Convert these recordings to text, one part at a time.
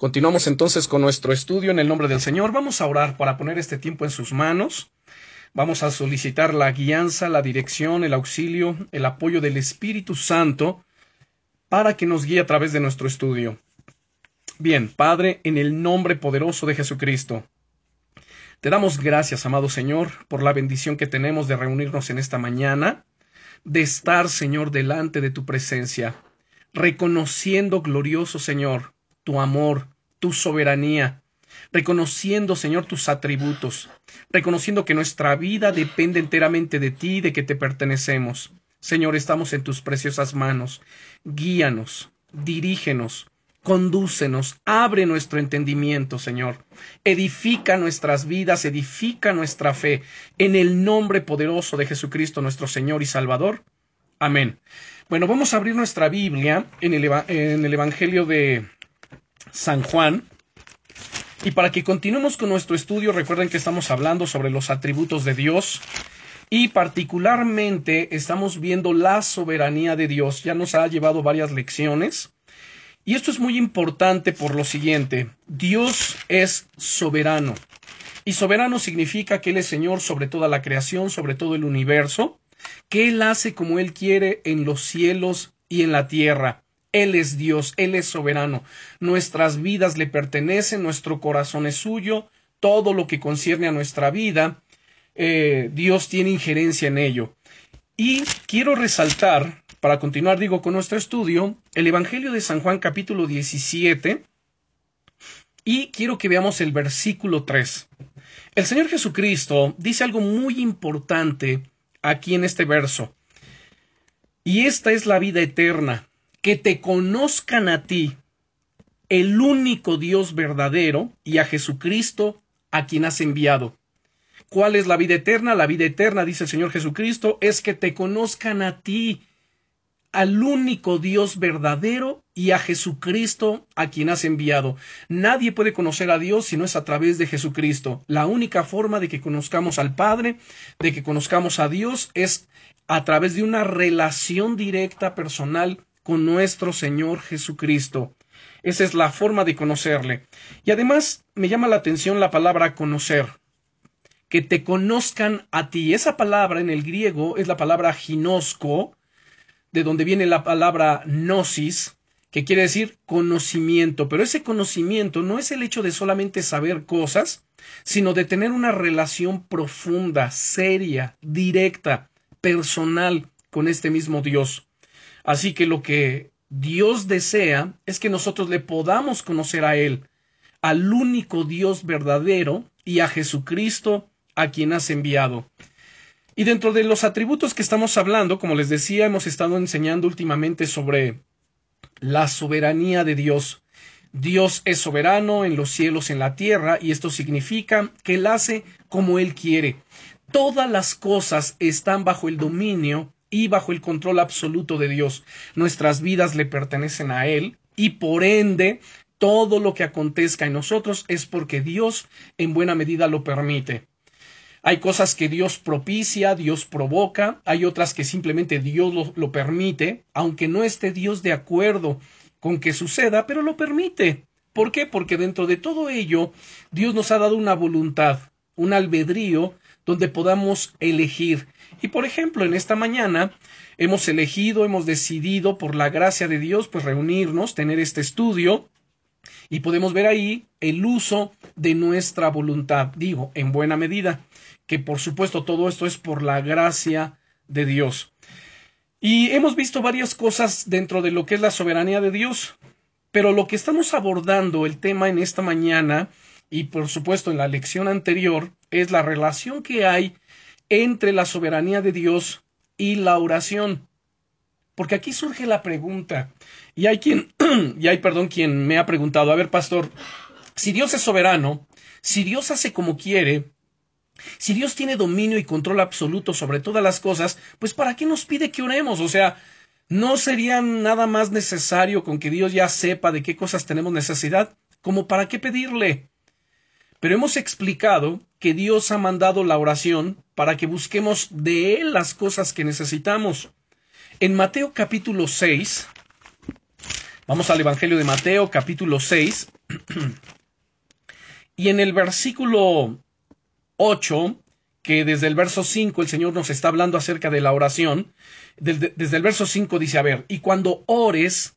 Continuamos entonces con nuestro estudio en el nombre del Señor. Vamos a orar para poner este tiempo en sus manos. Vamos a solicitar la guianza, la dirección, el auxilio, el apoyo del Espíritu Santo para que nos guíe a través de nuestro estudio. Bien, Padre, en el nombre poderoso de Jesucristo, te damos gracias, amado Señor, por la bendición que tenemos de reunirnos en esta mañana, de estar, Señor, delante de tu presencia, reconociendo, glorioso Señor, tu amor, tu soberanía, reconociendo, Señor, tus atributos, reconociendo que nuestra vida depende enteramente de ti, de que te pertenecemos. Señor, estamos en tus preciosas manos. Guíanos, dirígenos, condúcenos, abre nuestro entendimiento, Señor. Edifica nuestras vidas, edifica nuestra fe, en el nombre poderoso de Jesucristo, nuestro Señor y Salvador. Amén. Bueno, vamos a abrir nuestra Biblia en el, en el Evangelio de San Juan. Y para que continuemos con nuestro estudio, recuerden que estamos hablando sobre los atributos de Dios y particularmente estamos viendo la soberanía de Dios. Ya nos ha llevado varias lecciones. Y esto es muy importante por lo siguiente. Dios es soberano. Y soberano significa que Él es Señor sobre toda la creación, sobre todo el universo, que Él hace como Él quiere en los cielos y en la tierra. Él es Dios, Él es soberano. Nuestras vidas le pertenecen, nuestro corazón es suyo, todo lo que concierne a nuestra vida, eh, Dios tiene injerencia en ello. Y quiero resaltar, para continuar, digo, con nuestro estudio, el Evangelio de San Juan capítulo 17, y quiero que veamos el versículo 3. El Señor Jesucristo dice algo muy importante aquí en este verso. Y esta es la vida eterna, que te conozcan a ti, el único Dios verdadero, y a Jesucristo, a quien has enviado. ¿Cuál es la vida eterna? La vida eterna, dice el Señor Jesucristo, es que te conozcan a ti, al único Dios verdadero y a Jesucristo a quien has enviado. Nadie puede conocer a Dios si no es a través de Jesucristo. La única forma de que conozcamos al Padre, de que conozcamos a Dios, es a través de una relación directa personal con nuestro Señor Jesucristo. Esa es la forma de conocerle. Y además me llama la atención la palabra conocer. Que te conozcan a ti. Esa palabra en el griego es la palabra ginosco, de donde viene la palabra gnosis, que quiere decir conocimiento. Pero ese conocimiento no es el hecho de solamente saber cosas, sino de tener una relación profunda, seria, directa, personal con este mismo Dios. Así que lo que Dios desea es que nosotros le podamos conocer a Él, al único Dios verdadero y a Jesucristo a quien has enviado. Y dentro de los atributos que estamos hablando, como les decía, hemos estado enseñando últimamente sobre la soberanía de Dios. Dios es soberano en los cielos, en la tierra, y esto significa que Él hace como Él quiere. Todas las cosas están bajo el dominio y bajo el control absoluto de Dios. Nuestras vidas le pertenecen a Él y por ende todo lo que acontezca en nosotros es porque Dios en buena medida lo permite. Hay cosas que Dios propicia, Dios provoca, hay otras que simplemente Dios lo, permite, aunque no esté Dios de acuerdo con que suceda, pero lo permite. ¿Por qué? Porque dentro de todo ello Dios nos ha dado una voluntad, un albedrío donde podamos elegir. Y por ejemplo, en esta mañana hemos elegido, hemos decidido por la gracia de Dios, pues reunirnos, tener este estudio y podemos ver ahí el uso de nuestra voluntad, digo, en buena medida, que por supuesto todo esto es por la gracia de Dios. Y hemos visto varias cosas dentro de lo que es la soberanía de Dios, pero lo que estamos abordando el tema en esta mañana y por supuesto en la lección anterior es la relación que hay entre la soberanía de Dios y la oración. Porque aquí surge la pregunta, y hay quien, y hay, perdón, quien me ha preguntado, a ver, pastor, si Dios es soberano, si Dios hace como quiere, si Dios tiene dominio y control absoluto sobre todas las cosas, pues ¿para qué nos pide que oremos? O sea, ¿no sería nada más necesario con que Dios ya sepa de qué cosas tenemos necesidad? como para qué pedirle? Pero hemos explicado que Dios ha mandado la oración para que busquemos de Él las cosas que necesitamos. En Mateo capítulo 6, vamos al Evangelio de Mateo capítulo 6, y en el versículo 8, que desde el verso 5 el Señor nos está hablando acerca de la oración, desde, el verso 5 dice, a ver, y cuando ores,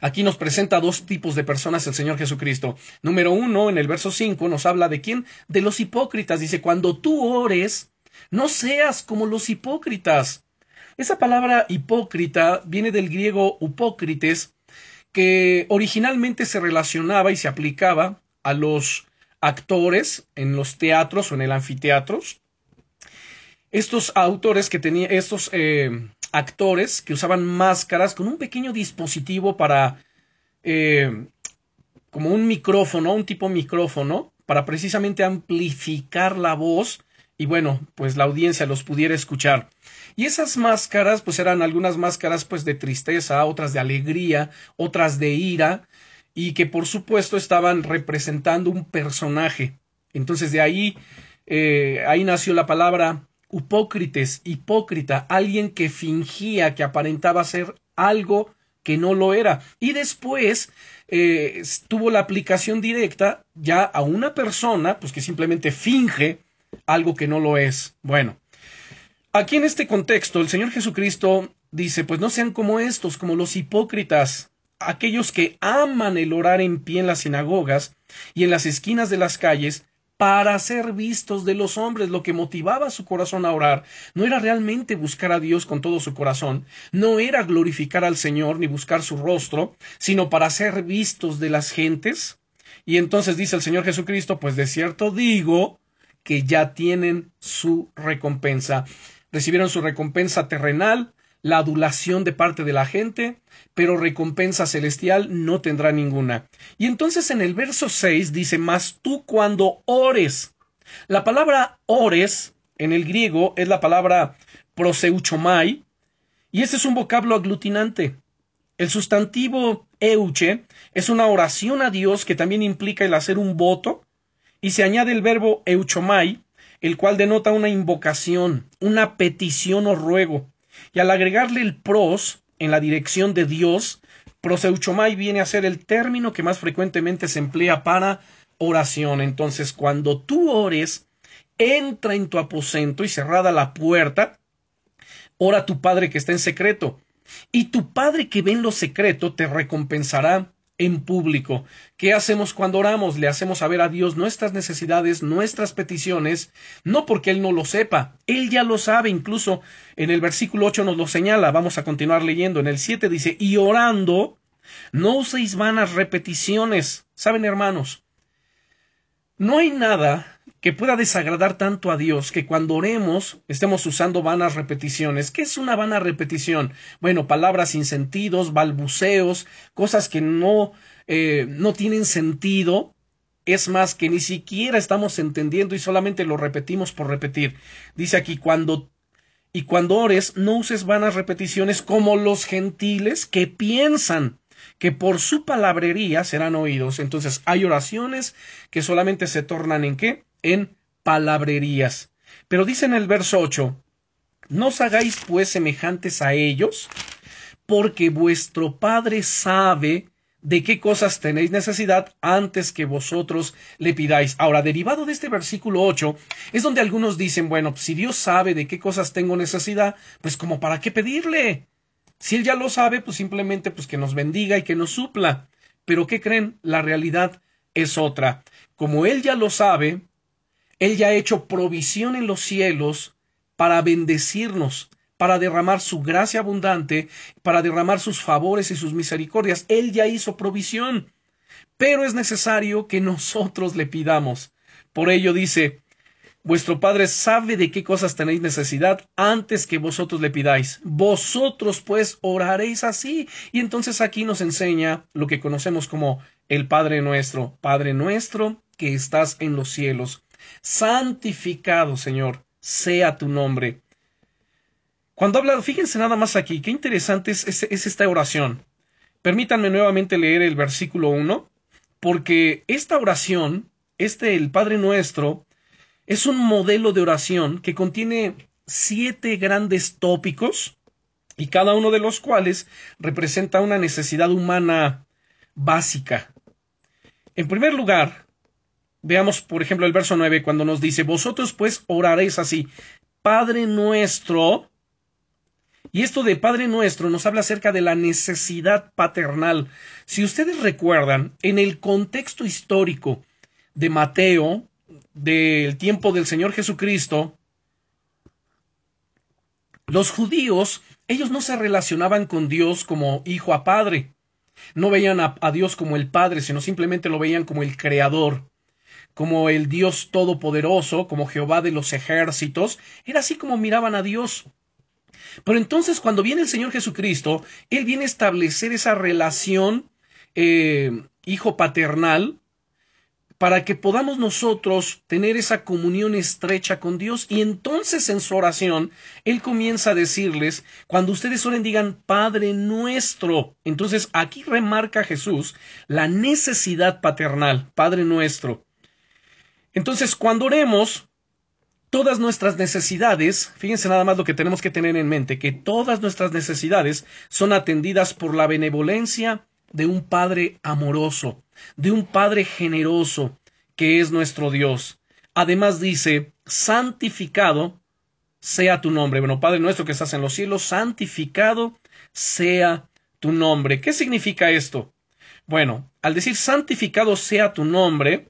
Aquí nos presenta dos tipos de personas el Señor Jesucristo. Número uno, en el verso cinco, nos habla de quién? De los hipócritas. Dice, cuando tú ores, no seas como los hipócritas. Esa palabra hipócrita viene del griego upócrites, que originalmente se relacionaba y se aplicaba a los actores en los teatros o en el anfiteatros. Estos autores que tenían, estos eh, actores que usaban máscaras con un pequeño dispositivo para, eh, como un micrófono, un tipo micrófono, para precisamente amplificar la voz y bueno, pues la audiencia los pudiera escuchar. Y esas máscaras, pues eran algunas máscaras pues de tristeza, otras de alegría, otras de ira, y que por supuesto estaban representando un personaje. Entonces de ahí, eh, ahí nació la palabra hipócrites, hipócrita, alguien que fingía, que aparentaba ser algo que no lo era. Y después eh, tuvo la aplicación directa ya a una persona, pues que simplemente finge algo que no lo es. Bueno, aquí en este contexto, el Señor Jesucristo dice, pues no sean como estos, como los hipócritas, aquellos que aman el orar en pie en las sinagogas y en las esquinas de las calles para ser vistos de los hombres. Lo que motivaba su corazón a orar no era realmente buscar a Dios con todo su corazón, no era glorificar al Señor ni buscar su rostro, sino para ser vistos de las gentes. Y entonces dice el Señor Jesucristo, pues de cierto digo que ya tienen su recompensa. Recibieron su recompensa terrenal, la adulación de parte de la gente, pero recompensa celestial no tendrá ninguna. Y entonces en el verso 6 dice, mas tú cuando ores. La palabra ores en el griego es la palabra proseuchomai, y este es un vocablo aglutinante. El sustantivo euche es una oración a Dios que también implica el hacer un voto, y se añade el verbo euchomai, el cual denota una invocación, una petición o ruego. Y al agregarle el pros en la dirección de Dios, proseuchomai viene a ser el término que más frecuentemente se emplea para oración. Entonces, cuando tú ores, entra en tu aposento y cerrada la puerta, ora tu Padre que está en secreto. Y tu Padre que ve en lo secreto te recompensará en público. ¿Qué hacemos cuando oramos? Le hacemos saber a Dios nuestras necesidades, nuestras peticiones, no porque Él no lo sepa, Él ya lo sabe, incluso en el versículo 8 nos lo señala, vamos a continuar leyendo, en el 7 dice, y orando, no uséis vanas repeticiones. ¿Saben, hermanos? No hay nada que pueda desagradar tanto a Dios que cuando oremos estemos usando vanas repeticiones. ¿Qué es una vana repetición? Bueno, palabras sin sentidos, balbuceos, cosas que no, eh, no tienen sentido. Es más, que ni siquiera estamos entendiendo y solamente lo repetimos por repetir. Dice aquí, cuando y cuando ores, no uses vanas repeticiones como los gentiles que piensan que por su palabrería serán oídos. Entonces hay oraciones que solamente se tornan en qué? En palabrerías. Pero dice en el verso 8, no os hagáis pues semejantes a ellos, porque vuestro Padre sabe de qué cosas tenéis necesidad antes que vosotros le pidáis. Ahora, derivado de este versículo 8, es donde algunos dicen, bueno, si Dios sabe de qué cosas tengo necesidad, pues como para qué pedirle. Si él ya lo sabe, pues simplemente pues que nos bendiga y que nos supla. Pero ¿qué creen? La realidad es otra. Como él ya lo sabe, él ya ha hecho provisión en los cielos para bendecirnos, para derramar su gracia abundante, para derramar sus favores y sus misericordias. Él ya hizo provisión. Pero es necesario que nosotros le pidamos. Por ello dice, Vuestro Padre sabe de qué cosas tenéis necesidad antes que vosotros le pidáis. Vosotros pues oraréis así. Y entonces aquí nos enseña lo que conocemos como el Padre nuestro. Padre nuestro que estás en los cielos. Santificado, Señor, sea tu nombre. Cuando habla, fíjense nada más aquí, qué interesante es, es esta oración. Permítanme nuevamente leer el versículo 1, porque esta oración, este el Padre Nuestro, es un modelo de oración que contiene siete grandes tópicos y cada uno de los cuales representa una necesidad humana básica. En primer lugar, veamos por ejemplo el verso 9 cuando nos dice, vosotros pues oraréis así, Padre nuestro, y esto de Padre Nuestro nos habla acerca de la necesidad paternal. Si ustedes recuerdan, en el contexto histórico de Mateo, del tiempo del Señor Jesucristo, los judíos, ellos no se relacionaban con Dios como hijo a padre. No veían a, a, Dios como el Padre, sino simplemente lo veían como el Creador, como el Dios Todopoderoso, como Jehová de los ejércitos. Era así como miraban a Dios. Pero entonces cuando viene el Señor Jesucristo, Él viene a establecer esa relación eh, hijo paternal para que podamos nosotros tener esa comunión estrecha con Dios. Y entonces en su oración, Él comienza a decirles, cuando ustedes oren, digan, Padre nuestro. Entonces aquí remarca Jesús la necesidad paternal, Padre nuestro. Entonces cuando oremos, todas nuestras necesidades, fíjense nada más lo que tenemos que tener en mente, que todas nuestras necesidades son atendidas por la benevolencia de un Padre amoroso, de un Padre generoso, que es nuestro Dios. Además dice, santificado sea tu nombre. Bueno, Padre nuestro que estás en los cielos, santificado sea tu nombre. ¿Qué significa esto? Bueno, al decir santificado sea tu nombre,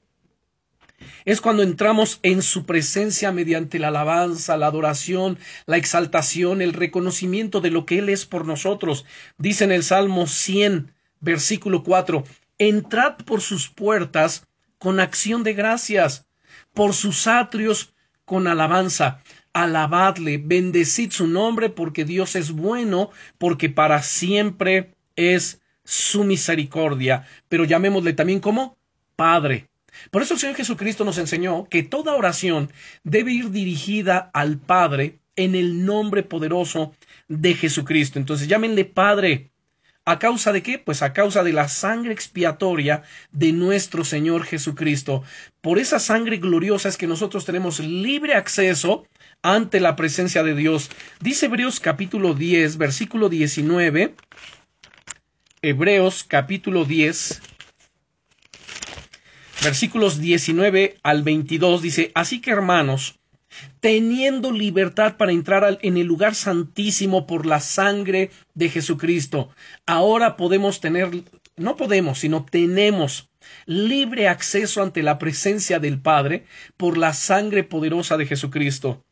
es cuando entramos en su presencia mediante la alabanza, la adoración, la exaltación, el reconocimiento de lo que Él es por nosotros. Dice en el Salmo 100, versículo 4, Entrad por sus puertas con acción de gracias, por sus atrios con alabanza. Alabadle, bendecid su nombre, porque Dios es bueno, porque para siempre es su misericordia. Pero llamémosle también como Padre. Por eso el Señor Jesucristo nos enseñó que toda oración debe ir dirigida al Padre en el nombre poderoso de Jesucristo. Entonces llámenle Padre. ¿A causa de qué? Pues a causa de la sangre expiatoria de nuestro Señor Jesucristo. Por esa sangre gloriosa es que nosotros tenemos libre acceso ante la presencia de Dios. Dice Hebreos capítulo 10, versículo 19. Hebreos capítulo 10, versículos 19 al 22 dice, así que hermanos, teniendo libertad para entrar en el lugar santísimo por la sangre de Jesucristo, ahora podemos tener, no podemos, sino tenemos libre acceso ante la presencia del Padre por la sangre poderosa de Jesucristo.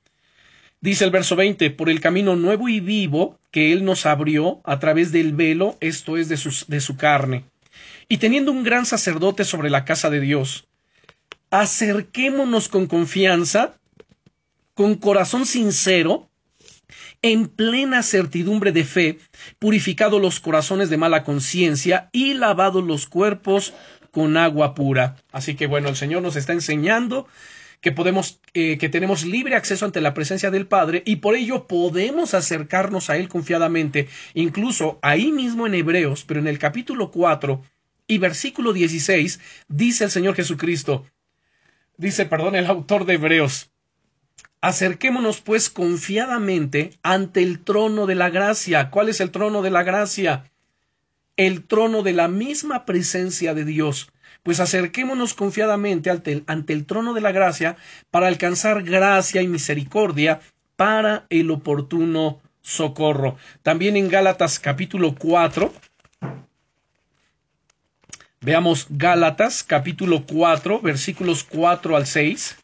Dice el verso 20, por el camino nuevo y vivo que Él nos abrió a través del velo, esto es de de su carne y teniendo un gran sacerdote sobre la casa de Dios, acerquémonos con confianza, con corazón sincero, en plena certidumbre de fe, purificado los corazones de mala conciencia y lavado los cuerpos con agua pura. Así que bueno, el Señor nos está enseñando que podemos, eh, que tenemos libre acceso ante la presencia del Padre y por ello podemos acercarnos a Él confiadamente, incluso ahí mismo en Hebreos, pero en el capítulo 4, y versículo 16 dice el Señor Jesucristo, dice, perdón, el autor de Hebreos, acerquémonos pues confiadamente ante el trono de la gracia. ¿Cuál es el trono de la gracia? El trono de la misma presencia de Dios. Pues acerquémonos confiadamente ante el, trono de la gracia para alcanzar gracia y misericordia para el oportuno socorro. También en Gálatas capítulo 4, Veamos Gálatas capítulo 4 versículos 4 al 6.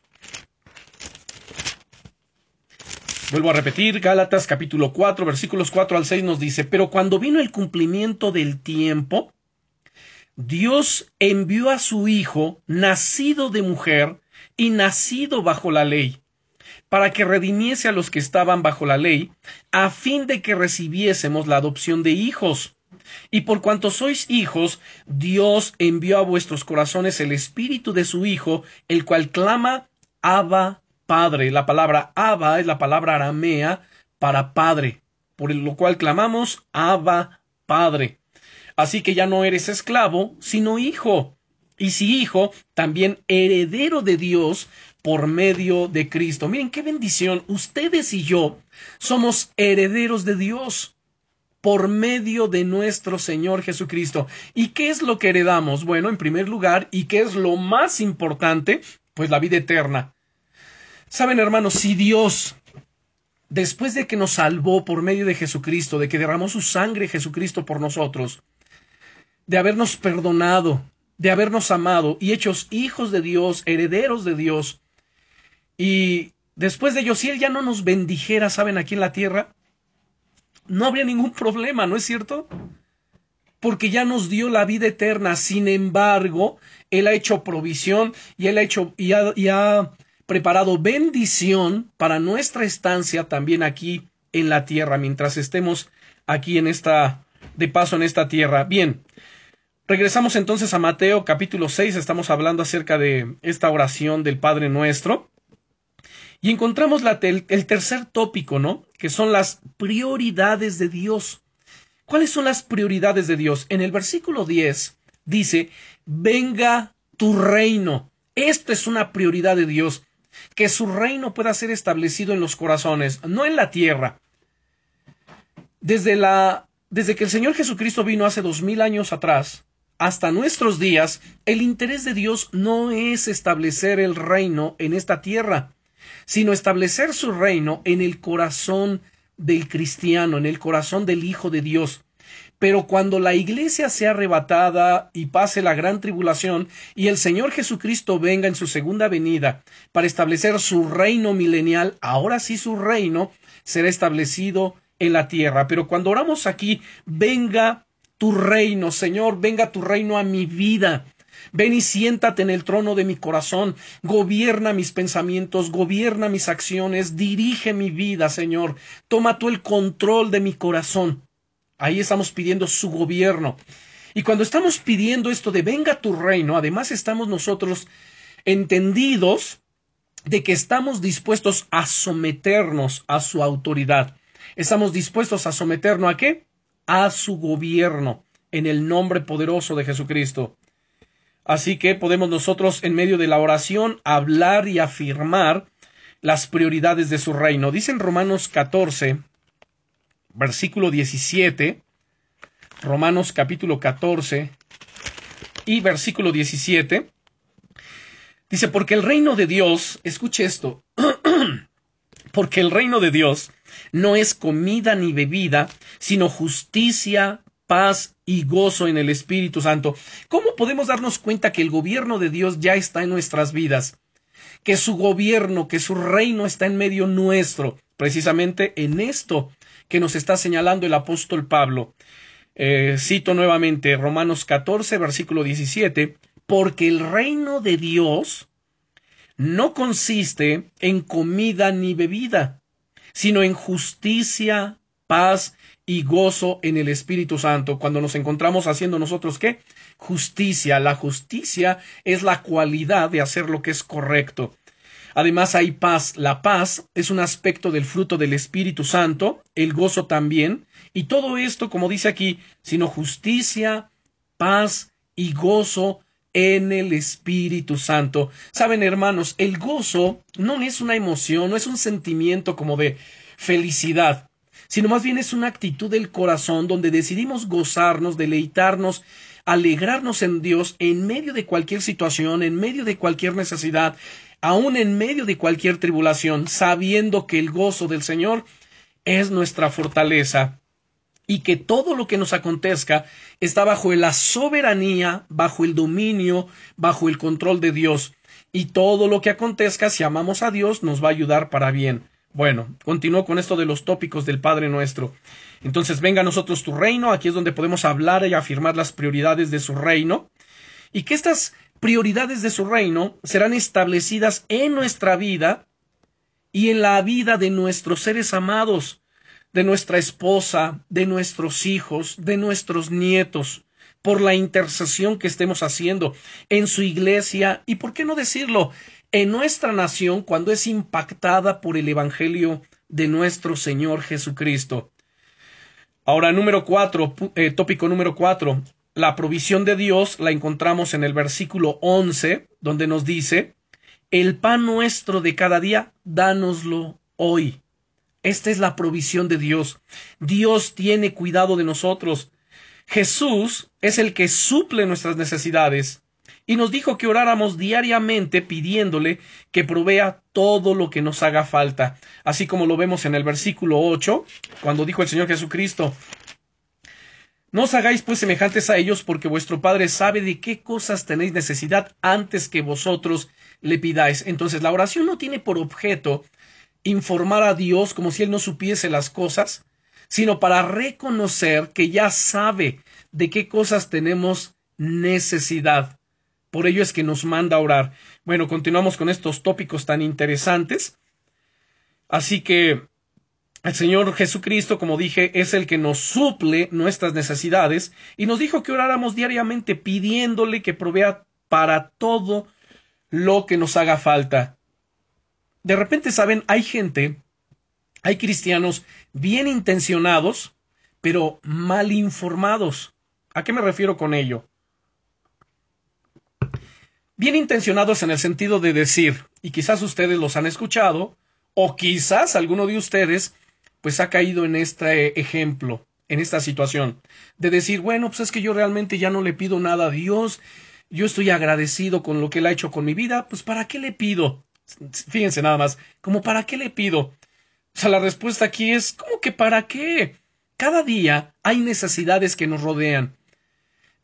Vuelvo a repetir, Gálatas capítulo 4 versículos 4 al 6 nos dice, pero cuando vino el cumplimiento del tiempo, Dios envió a su Hijo, nacido de mujer y nacido bajo la ley, para que redimiese a los que estaban bajo la ley, a fin de que recibiésemos la adopción de hijos. Y por cuanto sois hijos, Dios envió a vuestros corazones el espíritu de su Hijo, el cual clama Abba Padre. La palabra Abba es la palabra aramea para Padre, por lo cual clamamos Abba Padre. Así que ya no eres esclavo, sino hijo. Y si hijo, también heredero de Dios por medio de Cristo. Miren qué bendición. Ustedes y yo somos herederos de Dios por medio de nuestro Señor Jesucristo. ¿Y qué es lo que heredamos? Bueno, en primer lugar, ¿y qué es lo más importante? Pues la vida eterna. Saben, hermanos, si Dios, después de que nos salvó por medio de Jesucristo, de que derramó su sangre Jesucristo por nosotros, de habernos perdonado, de habernos amado y hechos hijos de Dios, herederos de Dios. Y después de ello, si Él ya no nos bendijera, ¿saben? Aquí en la tierra, no habría ningún problema, ¿no es cierto? Porque ya nos dio la vida eterna. Sin embargo, Él ha hecho provisión y Él ha hecho y ha, preparado bendición para nuestra estancia también aquí en la tierra, mientras estemos aquí en esta, de paso en esta tierra. Bien, Regresamos entonces a Mateo capítulo 6, estamos hablando acerca de esta oración del Padre Nuestro. Y encontramos el, el tercer tópico, ¿no? Que son las prioridades de Dios. ¿Cuáles son las prioridades de Dios? En el versículo 10 dice, venga tu reino. Esto es una prioridad de Dios, que su reino pueda ser establecido en los corazones, no en la tierra. Desde la desde que el Señor Jesucristo vino hace dos mil años atrás, hasta nuestros días, el interés de Dios no es establecer el reino en esta tierra, sino establecer su reino en el corazón del cristiano, en el corazón del Hijo de Dios. Pero cuando la iglesia sea arrebatada y pase la gran tribulación y el Señor Jesucristo venga en su segunda venida para establecer su reino milenial, ahora sí su reino será establecido en la tierra. Pero cuando oramos aquí, venga tu reino, Señor, venga tu reino a mi vida. Ven y siéntate en el trono de mi corazón, gobierna mis pensamientos, gobierna mis acciones, dirige mi vida, Señor. Toma tú el control de mi corazón. Ahí estamos pidiendo su gobierno. Y cuando estamos pidiendo esto de venga tu reino, además estamos nosotros entendidos de que estamos dispuestos a someternos a su autoridad. Estamos dispuestos a someternos a qué? a su gobierno en el nombre poderoso de Jesucristo. Así que podemos nosotros en medio de la oración hablar y afirmar las prioridades de su reino. Dice Romanos 14, versículo 17, Romanos capítulo 14 y versículo 17, dice, porque el reino de Dios, escuche esto, porque el reino de Dios no es comida ni bebida, sino justicia, paz y gozo en el Espíritu Santo. ¿Cómo podemos darnos cuenta que el gobierno de Dios ya está en nuestras vidas? Que su gobierno, que su reino está en medio nuestro, precisamente en esto que nos está señalando el apóstol Pablo. Eh, cito nuevamente Romanos 14, versículo 17, porque el reino de Dios no consiste en comida ni bebida, sino en justicia, paz y gozo en el Espíritu Santo. Cuando nos encontramos haciendo nosotros qué? Justicia. La justicia es la cualidad de hacer lo que es correcto. Además hay paz. La paz es un aspecto del fruto del Espíritu Santo, el gozo también, y todo esto, como dice aquí, sino justicia, paz y gozo en el Espíritu Santo. Saben, hermanos, el gozo no es una emoción, no es un sentimiento como de felicidad, sino más bien es una actitud del corazón donde decidimos gozarnos, deleitarnos, alegrarnos en Dios en medio de cualquier situación, en medio de cualquier necesidad, aun en medio de cualquier tribulación, sabiendo que el gozo del Señor es nuestra fortaleza y que todo lo que nos acontezca está bajo la soberanía, bajo el dominio, bajo el control de Dios. Y todo lo que acontezca, si amamos a Dios, nos va a ayudar para bien. Bueno, continúo con esto de los tópicos del Padre nuestro. Entonces, venga a nosotros tu reino, aquí es donde podemos hablar y afirmar las prioridades de su reino, y que estas prioridades de su reino serán establecidas en nuestra vida y en la vida de nuestros seres amados, de nuestra esposa, de nuestros hijos, de nuestros nietos, por la intercesión que estemos haciendo en su iglesia y, por qué no decirlo, en nuestra nación cuando es impactada por el Evangelio de nuestro Señor Jesucristo. Ahora, número cuatro, eh, tópico número cuatro. La provisión de Dios la encontramos en el versículo once, donde nos dice, el pan nuestro de cada día, dánoslo hoy. Esta es la provisión de Dios. Dios tiene cuidado de nosotros. Jesús es el que suple nuestras necesidades y nos dijo que oráramos diariamente pidiéndole que provea todo lo que nos haga falta, así como lo vemos en el versículo 8, cuando dijo el Señor Jesucristo, no os hagáis pues semejantes a ellos, porque vuestro Padre sabe de qué cosas tenéis necesidad antes que vosotros le pidáis. Entonces, la oración no tiene por objeto informar a Dios como si Él no supiese las cosas, sino para reconocer que ya sabe de qué cosas tenemos necesidad. Por ello es que nos manda orar. Bueno, continuamos con estos tópicos tan interesantes. Así que el Señor Jesucristo, como dije, es el que nos suple nuestras necesidades y nos dijo que oráramos diariamente pidiéndole que provea para todo lo que nos haga falta. De repente, saben, hay gente, hay cristianos bien intencionados, pero mal informados. ¿A qué me refiero con ello? Bien intencionados en el sentido de decir, y quizás ustedes los han escuchado, o quizás alguno de ustedes, pues ha caído en este ejemplo, en esta situación, de decir, bueno, pues es que yo realmente ya no le pido nada a Dios, yo estoy agradecido con lo que Él ha hecho con mi vida, pues ¿para qué le pido? Fíjense nada más, como ¿para qué le pido? O sea, la respuesta aquí es, ¿cómo que para qué? Cada día hay necesidades que nos rodean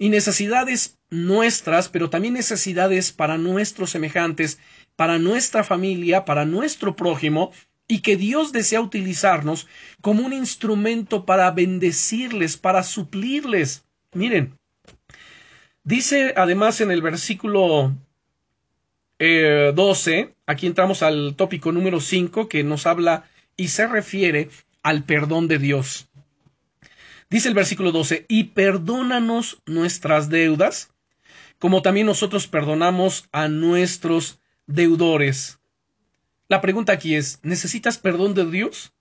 y necesidades nuestras, pero también necesidades para nuestros semejantes, para nuestra familia, para nuestro prójimo, y que Dios desea utilizarnos como un instrumento para bendecirles, para suplirles. Miren, dice además en el versículo 12, eh, aquí entramos al tópico número 5, que nos habla y se refiere al perdón de Dios. Dice el versículo 12, y perdónanos nuestras deudas, como también nosotros perdonamos a nuestros deudores. La pregunta aquí es, ¿necesitas perdón de Dios?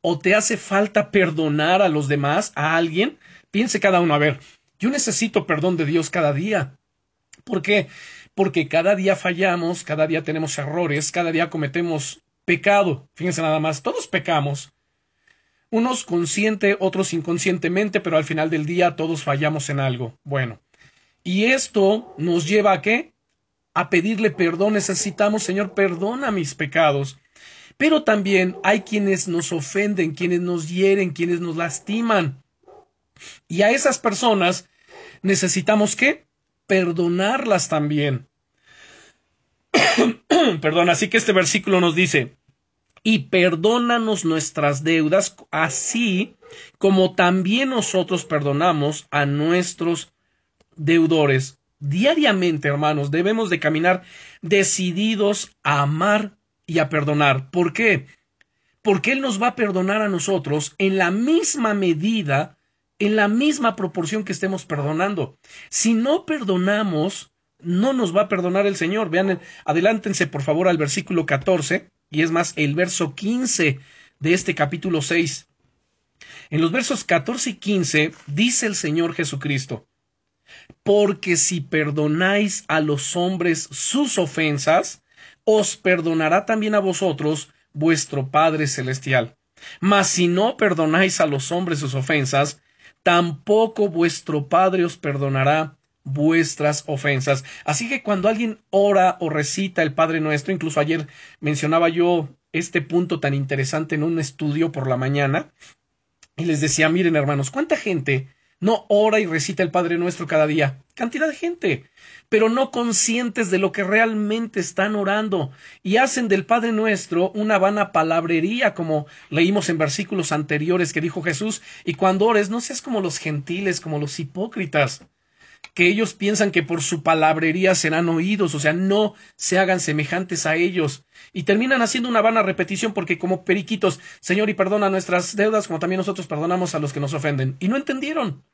¿O te hace falta perdonar a los demás, a alguien? Piense cada uno, a ver, yo necesito perdón de Dios cada día. ¿Por qué? Porque cada día fallamos, cada día tenemos errores, cada día cometemos pecado. Fíjense nada más, todos pecamos unos consciente, otros inconscientemente, pero al final del día todos fallamos en algo. Bueno, y esto nos lleva a qué? A pedirle perdón. Necesitamos, Señor, perdona mis pecados. Pero también hay quienes nos ofenden, quienes nos hieren, quienes nos lastiman. Y a esas personas necesitamos qué? Perdonarlas también. Perdón, así que este versículo nos dice, y perdónanos nuestras deudas, así como también nosotros perdonamos a nuestros deudores. Diariamente, hermanos, debemos de caminar decididos a amar y a perdonar. ¿Por qué? Porque Él nos va a perdonar a nosotros en la misma medida, en la misma proporción que estemos perdonando. Si no perdonamos, no nos va a perdonar el Señor. Vean, adelántense por favor al versículo 14 y es más el verso 15 de este capítulo 6. En los versos 14 y 15 dice el Señor Jesucristo, porque si perdonáis a los hombres sus ofensas, os perdonará también a vosotros vuestro Padre Celestial. Mas si no perdonáis a los hombres sus ofensas, tampoco vuestro Padre os perdonará vuestras ofensas. Así que cuando alguien ora o recita el Padre Nuestro, incluso ayer mencionaba yo este punto tan interesante en un estudio por la mañana, y les decía, miren hermanos, ¿cuánta gente no ora y recita el Padre Nuestro cada día? Cantidad de gente, pero no conscientes de lo que realmente están orando y hacen del Padre Nuestro una vana palabrería, como leímos en versículos anteriores que dijo Jesús, y cuando ores no seas como los gentiles, como los hipócritas que ellos piensan que por su palabrería serán oídos, o sea, no se hagan semejantes a ellos, y terminan haciendo una vana repetición porque como periquitos, Señor, y perdona nuestras deudas como también nosotros perdonamos a los que nos ofenden, y no entendieron,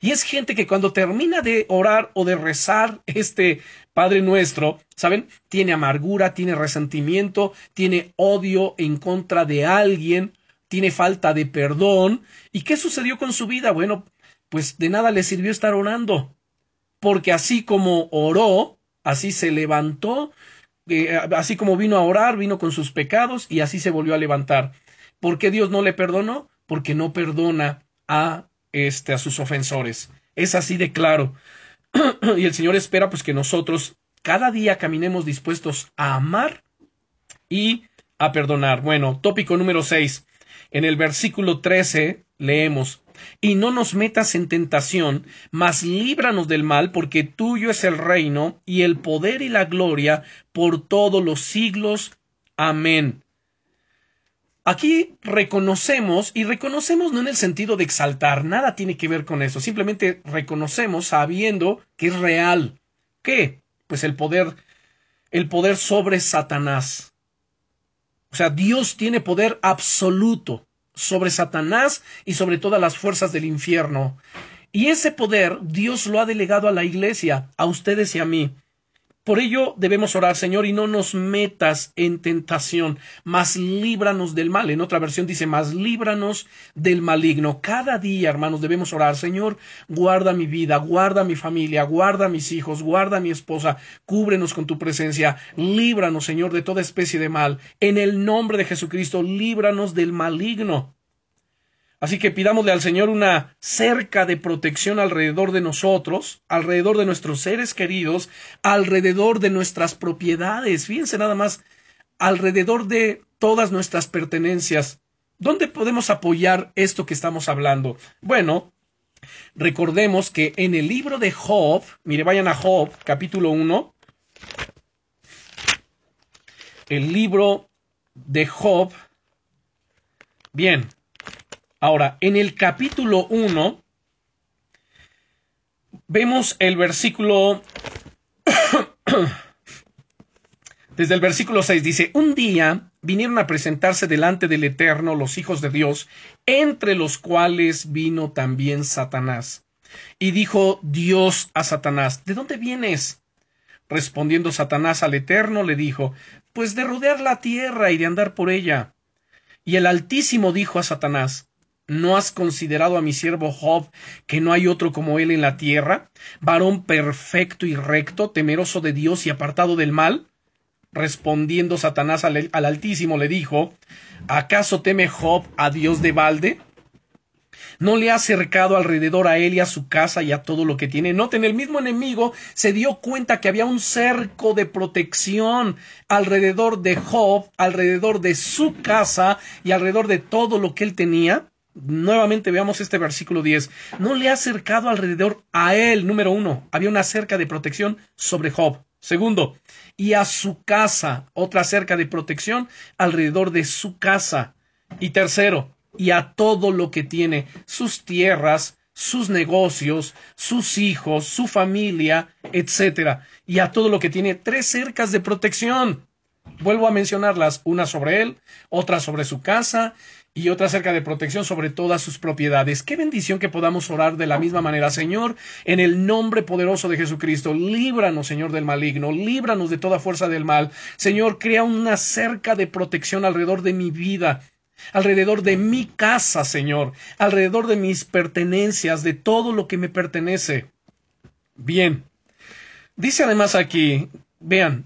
Y es gente que cuando termina de orar o de rezar este Padre nuestro, ¿saben? Tiene amargura, tiene resentimiento, tiene odio en contra de alguien, tiene falta de perdón. ¿Y qué sucedió con su vida? Bueno, pues de nada le sirvió estar orando, porque así como oró, así se levantó, eh, así como vino a orar, vino con sus pecados y así se volvió a levantar. ¿Por qué Dios no le perdonó? Porque no perdona a este a sus ofensores. Es así de claro. y el Señor espera pues que nosotros cada día caminemos dispuestos a amar y a perdonar. Bueno, tópico número 6. En el versículo 13 leemos, y no nos metas en tentación, mas líbranos del mal, porque tuyo es el reino y el poder y la gloria por todos los siglos. Amén. Aquí reconocemos, y reconocemos no en el sentido de exaltar, nada tiene que ver con eso, simplemente reconocemos sabiendo que es real. ¿Qué? Pues el poder, el poder sobre Satanás. O sea, Dios tiene poder absoluto sobre Satanás y sobre todas las fuerzas del infierno. Y ese poder Dios lo ha delegado a la iglesia, a ustedes y a mí. Por ello debemos orar, Señor, y no nos metas en tentación, mas líbranos del mal. En otra versión dice, mas líbranos del maligno. Cada día, hermanos, debemos orar, Señor, guarda mi vida, guarda mi familia, guarda mis hijos, guarda mi esposa, cúbrenos con tu presencia, líbranos, Señor, de toda especie de mal. En el nombre de Jesucristo, líbranos del maligno. Así que pidámosle al Señor una cerca de protección alrededor de nosotros, alrededor de nuestros seres queridos, alrededor de nuestras propiedades. Fíjense nada más, alrededor de todas nuestras pertenencias. ¿Dónde podemos apoyar esto que estamos hablando? Bueno, recordemos que en el libro de Job, mire, vayan a Job, capítulo 1, el libro de Job, bien, Ahora, en el capítulo 1, vemos el versículo... Desde el versículo 6 dice, un día vinieron a presentarse delante del Eterno los hijos de Dios, entre los cuales vino también Satanás. Y dijo Dios a Satanás, ¿de dónde vienes? Respondiendo Satanás al Eterno, le dijo, Pues de rodear la tierra y de andar por ella. Y el Altísimo dijo a Satanás, ¿No has considerado a mi siervo Job, que no hay otro como él en la tierra, varón perfecto y recto, temeroso de Dios y apartado del mal? Respondiendo Satanás al, Altísimo le dijo, ¿acaso teme Job a Dios de balde? no le ha acercado alrededor a él y a su casa y a todo lo que tiene. Noten, el mismo enemigo se dio cuenta que había un cerco de protección alrededor de Job, alrededor de su casa y alrededor de todo lo que él tenía. Nuevamente veamos este versículo 10. No le ha acercado alrededor a él, número uno. Había una cerca de protección sobre Job. Segundo, y a su casa, otra cerca de protección alrededor de su casa. Y tercero, y a todo lo que tiene, sus tierras, sus negocios, sus hijos, su familia, etcétera, y a todo lo que tiene, tres cercas de protección. Vuelvo a mencionarlas, una sobre él, otra sobre su casa y otra acerca de protección sobre todas sus propiedades. Qué bendición que podamos orar de la misma manera, Señor, en el nombre poderoso de Jesucristo. Líbranos, Señor, del maligno, líbranos de toda fuerza del mal. Señor, crea una cerca de protección alrededor de mi vida, alrededor de mi casa, Señor, alrededor de mis pertenencias, de todo lo que me pertenece. Bien. Dice además aquí, vean,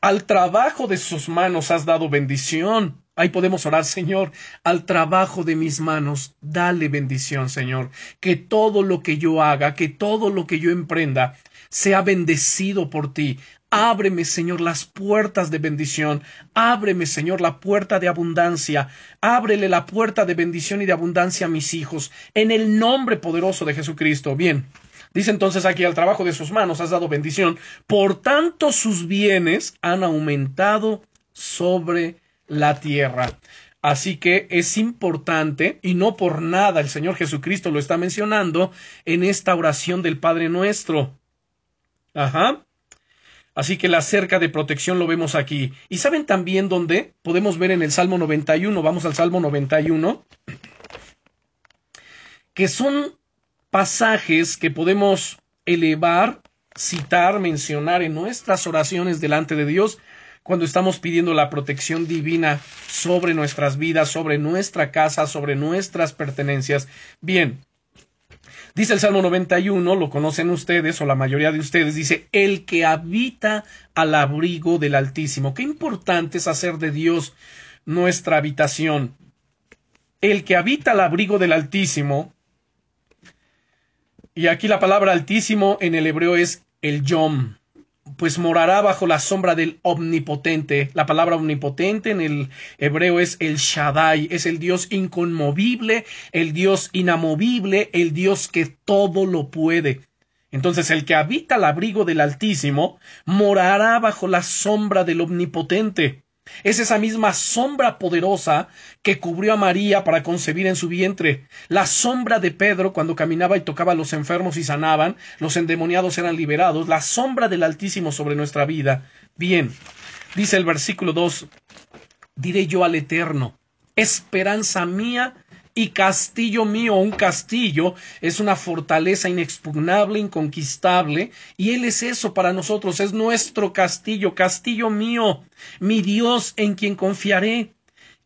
al trabajo de sus manos has dado bendición. Ahí podemos orar, Señor, al trabajo de mis manos, dale bendición, Señor. Que todo lo que yo haga, que todo lo que yo emprenda, sea bendecido por ti. Ábreme, Señor, las puertas de bendición. Ábreme, Señor, la puerta de abundancia. Ábrele la puerta de bendición y de abundancia a mis hijos. En el nombre poderoso de Jesucristo. Bien. Dice entonces aquí, al trabajo de sus manos has dado bendición. Por tanto, sus bienes han aumentado sobre la tierra. Así que es importante, y no por nada el Señor Jesucristo lo está mencionando en esta oración del Padre nuestro. Ajá. Así que la cerca de protección lo vemos aquí. ¿Y saben también dónde? Podemos ver en el Salmo 91, vamos al Salmo 91, que son pasajes que podemos elevar, citar, mencionar en nuestras oraciones delante de Dios cuando estamos pidiendo la protección divina sobre nuestras vidas, sobre nuestra casa, sobre nuestras pertenencias. Bien, dice el Salmo 91, lo conocen ustedes o la mayoría de ustedes, dice, el que habita al abrigo del Altísimo. Qué importante es hacer de Dios nuestra habitación. El que habita al abrigo del Altísimo, y aquí la palabra Altísimo en el hebreo es el Yom pues morará bajo la sombra del omnipotente. La palabra omnipotente en el hebreo es el Shaddai, es el Dios inconmovible, el Dios inamovible, el Dios que todo lo puede. Entonces el que habita al abrigo del Altísimo morará bajo la sombra del omnipotente. Es esa misma sombra poderosa que cubrió a María para concebir en su vientre. La sombra de Pedro cuando caminaba y tocaba a los enfermos y sanaban, los endemoniados eran liberados. La sombra del Altísimo sobre nuestra vida. Bien, dice el versículo 2, diré yo al Eterno, esperanza mía y castillo mío, un castillo es una fortaleza inexpugnable, inconquistable, y Él es eso para nosotros, es nuestro castillo, castillo mío, mi Dios en quien confiaré.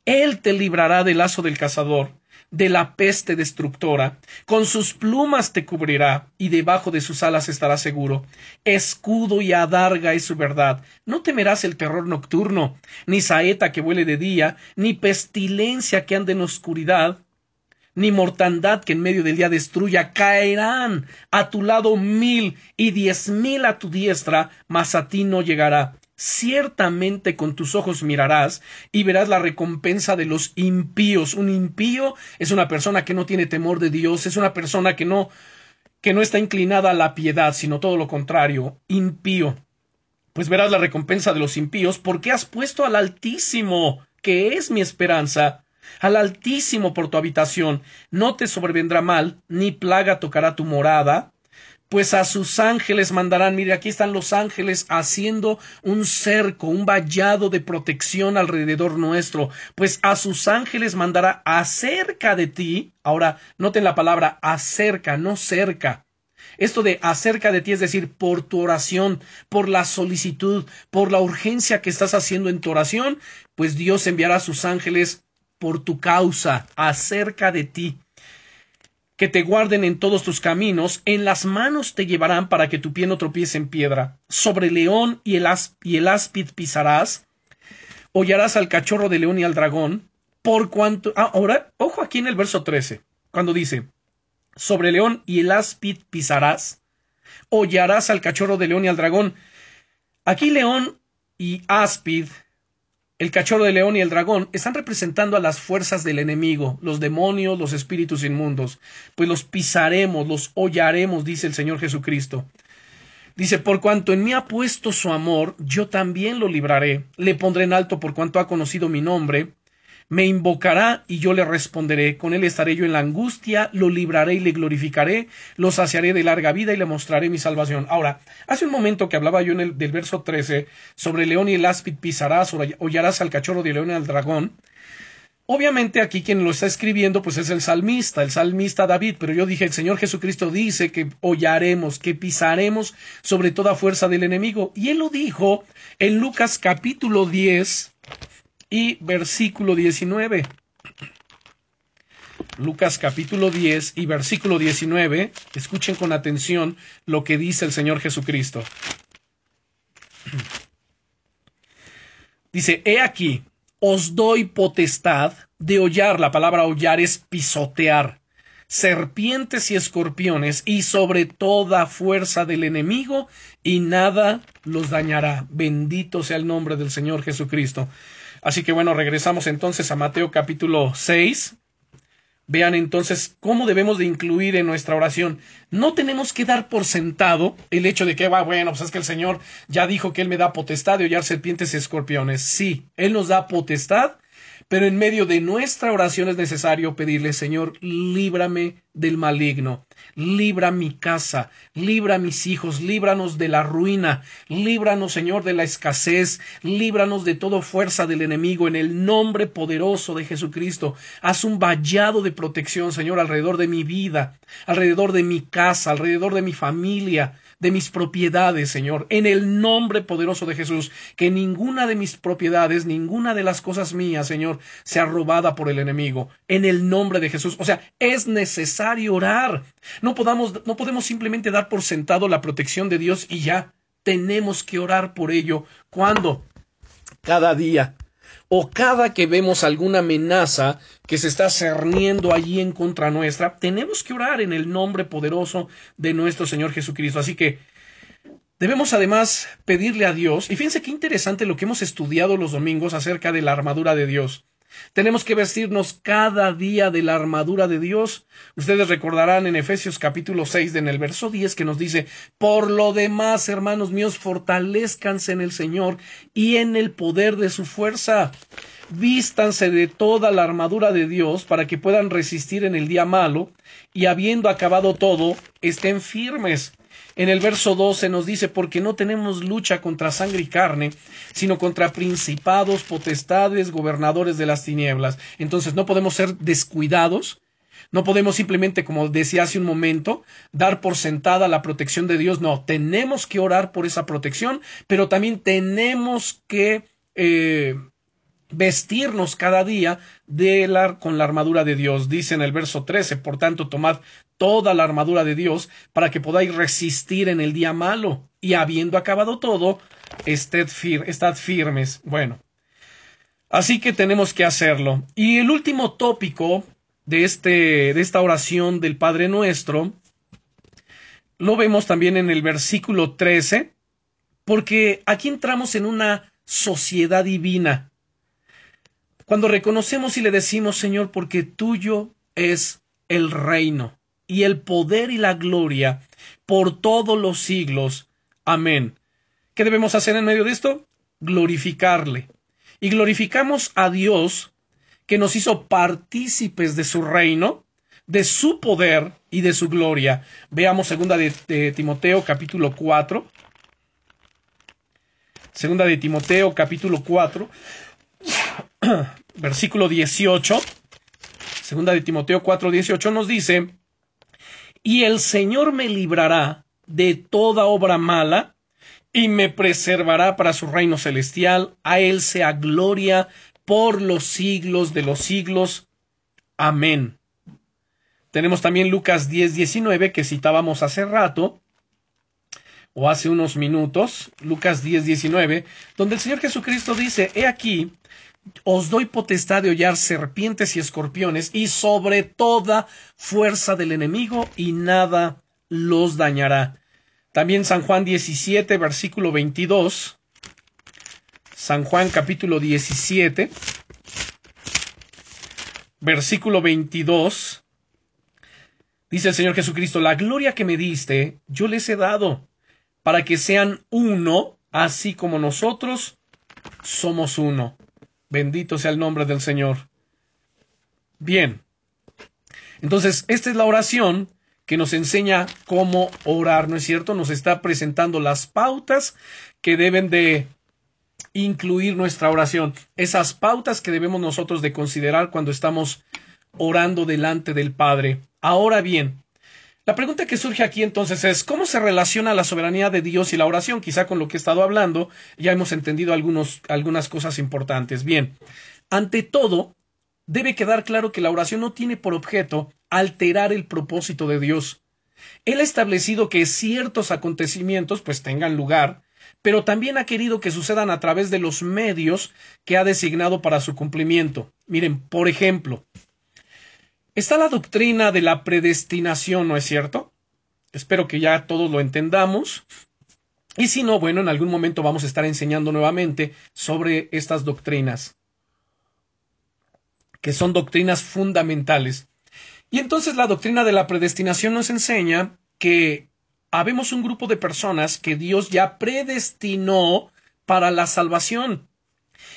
Él te librará del lazo del cazador, de la peste destructora, con sus plumas te cubrirá, y debajo de sus alas estarás seguro. Escudo y adarga es su verdad. No temerás el terror nocturno, ni saeta que vuele de día, ni pestilencia que ande en oscuridad, ni mortandad que en medio del día destruya, caerán a tu lado mil y diez mil a tu diestra, mas a ti no llegará. Ciertamente con tus ojos mirarás y verás la recompensa de los impíos. Un impío es una persona que no tiene temor de Dios, es una persona que no que no está inclinada a la piedad, sino todo lo contrario, impío. Pues verás la recompensa de los impíos, porque has puesto al Altísimo, que es mi esperanza, al Altísimo por tu habitación, no te sobrevendrá mal, ni plaga tocará tu morada, pues a sus ángeles mandarán, mire, aquí están los ángeles haciendo un cerco, un vallado de protección alrededor nuestro, pues a sus ángeles mandará acerca de ti, ahora noten la palabra acerca, no cerca. Esto de acerca de ti es decir, por tu oración, por la solicitud, por la urgencia que estás haciendo en tu oración, pues Dios enviará a sus ángeles por tu causa, acerca de ti. Que te guarden en todos tus caminos, en las manos te llevarán para que tu pie no tropiece en piedra. Sobre león y el, y áspid pisarás, hollarás al cachorro de león y al dragón, por cuanto. Ah, ahora, ojo aquí en el verso 13, cuando dice: Sobre león y el áspid pisarás, hollarás al cachorro de león y al dragón. Aquí león y áspid el cachorro de león y el dragón están representando a las fuerzas del enemigo, los demonios, los espíritus inmundos, pues los pisaremos, los hollaremos, dice el Señor Jesucristo. Dice, por cuanto en mí ha puesto su amor, yo también lo libraré, le pondré en alto por cuanto ha conocido mi nombre, me invocará y yo le responderé. Con él estaré yo en la angustia, lo libraré y le glorificaré, lo saciaré de larga vida y le mostraré mi salvación. Ahora, hace un momento que hablaba yo en el del verso 13 sobre el león y el áspid pisarás, hollarás al cachorro de león y al dragón. Obviamente aquí quien lo está escribiendo pues es el salmista, el salmista David, pero yo dije el Señor Jesucristo dice que hollaremos, que pisaremos sobre toda fuerza del enemigo. Y él lo dijo en Lucas capítulo 10, y versículo 19. Lucas capítulo 10 y versículo 19. Escuchen con atención lo que dice el Señor Jesucristo. Dice, he aquí, os doy potestad de hollar, la palabra hollar es pisotear, serpientes y escorpiones, y sobre toda fuerza del enemigo, y nada los dañará. Bendito sea el nombre del Señor Jesucristo. Así que bueno, regresamos entonces a Mateo capítulo 6. Vean entonces cómo debemos de incluir en nuestra oración. No tenemos que dar por sentado el hecho de que, va, bueno, pues es que el Señor ya dijo que Él me da potestad de hollar serpientes y escorpiones. Sí, Él nos da potestad, Pero en medio de nuestra oración es necesario pedirle, Señor, líbrame del maligno, libra mi casa, libra mis hijos, líbranos de la ruina, líbranos, Señor, de la escasez, líbranos de toda fuerza del enemigo, en el nombre poderoso de Jesucristo. Haz un vallado de protección, Señor, alrededor de mi vida, alrededor de mi casa, alrededor de mi familia, de mis propiedades, Señor, en el nombre poderoso de Jesús, que ninguna de mis propiedades, ninguna de las cosas mías, Señor, sea robada por el enemigo, en el nombre de Jesús. O sea, es necesario orar. No podamos, no podemos simplemente dar por sentado la protección de Dios y ya. Tenemos que orar por ello. ¿Cuándo? Cada día o cada que vemos alguna amenaza que se está cerniendo allí en contra nuestra, tenemos que orar en el nombre poderoso de nuestro Señor Jesucristo. Así que debemos además pedirle a Dios, y fíjense qué interesante lo que hemos estudiado los domingos acerca de la armadura de Dios. Tenemos que vestirnos cada día de la armadura de Dios. Ustedes recordarán en Efesios capítulo 6, en el verso 10, que nos dice, Por lo demás, hermanos míos, fortalezcanse en el Señor y en el poder de su fuerza. Vístanse de toda la armadura de Dios para que puedan resistir en el día malo y habiendo acabado todo, estén firmes. En el verso 12 nos dice, porque no tenemos lucha contra sangre y carne, sino contra principados, potestades, gobernadores de las tinieblas. Entonces no podemos ser descuidados, no podemos simplemente, como decía hace un momento, dar por sentada la protección de Dios. No, tenemos que orar por esa protección, pero también tenemos que eh, vestirnos cada día de la, con la armadura de Dios. Dice en el verso 13, por tanto, tomad toda la armadura de Dios para que podáis resistir en el día malo y habiendo acabado todo, estad, estad firmes. Bueno, así que tenemos que hacerlo. Y el último tópico de, este, de esta oración del Padre Nuestro lo vemos también en el versículo 13, porque aquí entramos en una sociedad divina. Cuando reconocemos y le decimos, Señor, porque tuyo es el reino y el poder y la gloria por todos los siglos. Amén. ¿Qué debemos hacer en medio de esto? Glorificarle. Y glorificamos a Dios que nos hizo partícipes de su reino, de su poder y de su gloria. Veamos segunda de, Timoteo capítulo 4. Segunda de Timoteo capítulo 4 versículo 18, segunda de Timoteo 4, 18 nos dice, y el Señor me librará de toda obra mala y me preservará para su reino celestial, a Él sea gloria por los siglos de los siglos. Amén. Tenemos también Lucas 10, 19 que citábamos hace rato, o hace unos minutos, Lucas 10, 19, donde el Señor Jesucristo dice, He aquí, os doy potestad de hollar serpientes y escorpiones y sobre toda fuerza del enemigo y nada los dañará. También San Juan 17, versículo 22. San Juan capítulo 17, versículo 22. Dice el Señor Jesucristo, la gloria que me diste, yo les he dado, para que sean uno, así como nosotros somos uno. Bendito sea el nombre del Señor. Bien. Entonces, esta es la oración que nos enseña cómo orar, ¿no es cierto? Nos está presentando las pautas que deben de incluir nuestra oración, esas pautas que debemos nosotros de considerar cuando estamos orando delante del Padre. Ahora bien, la pregunta que surge aquí entonces es ¿cómo se relaciona la soberanía de Dios y la oración? Quizá con lo que he estado hablando ya hemos entendido algunos, algunas cosas importantes. Bien, ante todo, debe quedar claro que la oración no tiene por objeto alterar el propósito de Dios. Él ha establecido que ciertos acontecimientos pues tengan lugar, pero también ha querido que sucedan a través de los medios que ha designado para su cumplimiento. Miren, por ejemplo, Está la doctrina de la predestinación, ¿no es cierto? Espero que ya todos lo entendamos. Y si no, bueno, en algún momento vamos a estar enseñando nuevamente sobre estas doctrinas, que son doctrinas fundamentales. Y entonces la doctrina de la predestinación nos enseña que habemos un grupo de personas que Dios ya predestinó para la salvación.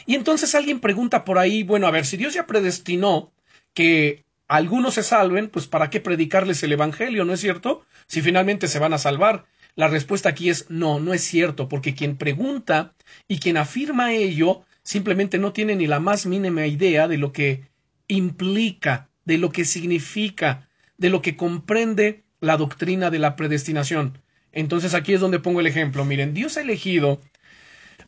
Y entonces alguien pregunta por ahí, bueno, a ver, si Dios ya predestinó que algunos se salven, pues ¿para qué predicarles el Evangelio, no es cierto? Si finalmente se van a salvar. La respuesta aquí es no, no es cierto, porque quien pregunta y quien afirma ello simplemente no tiene ni la más mínima idea de lo que implica, de lo que significa, de lo que comprende la doctrina de la predestinación. Entonces aquí es donde pongo el ejemplo. Miren, Dios ha elegido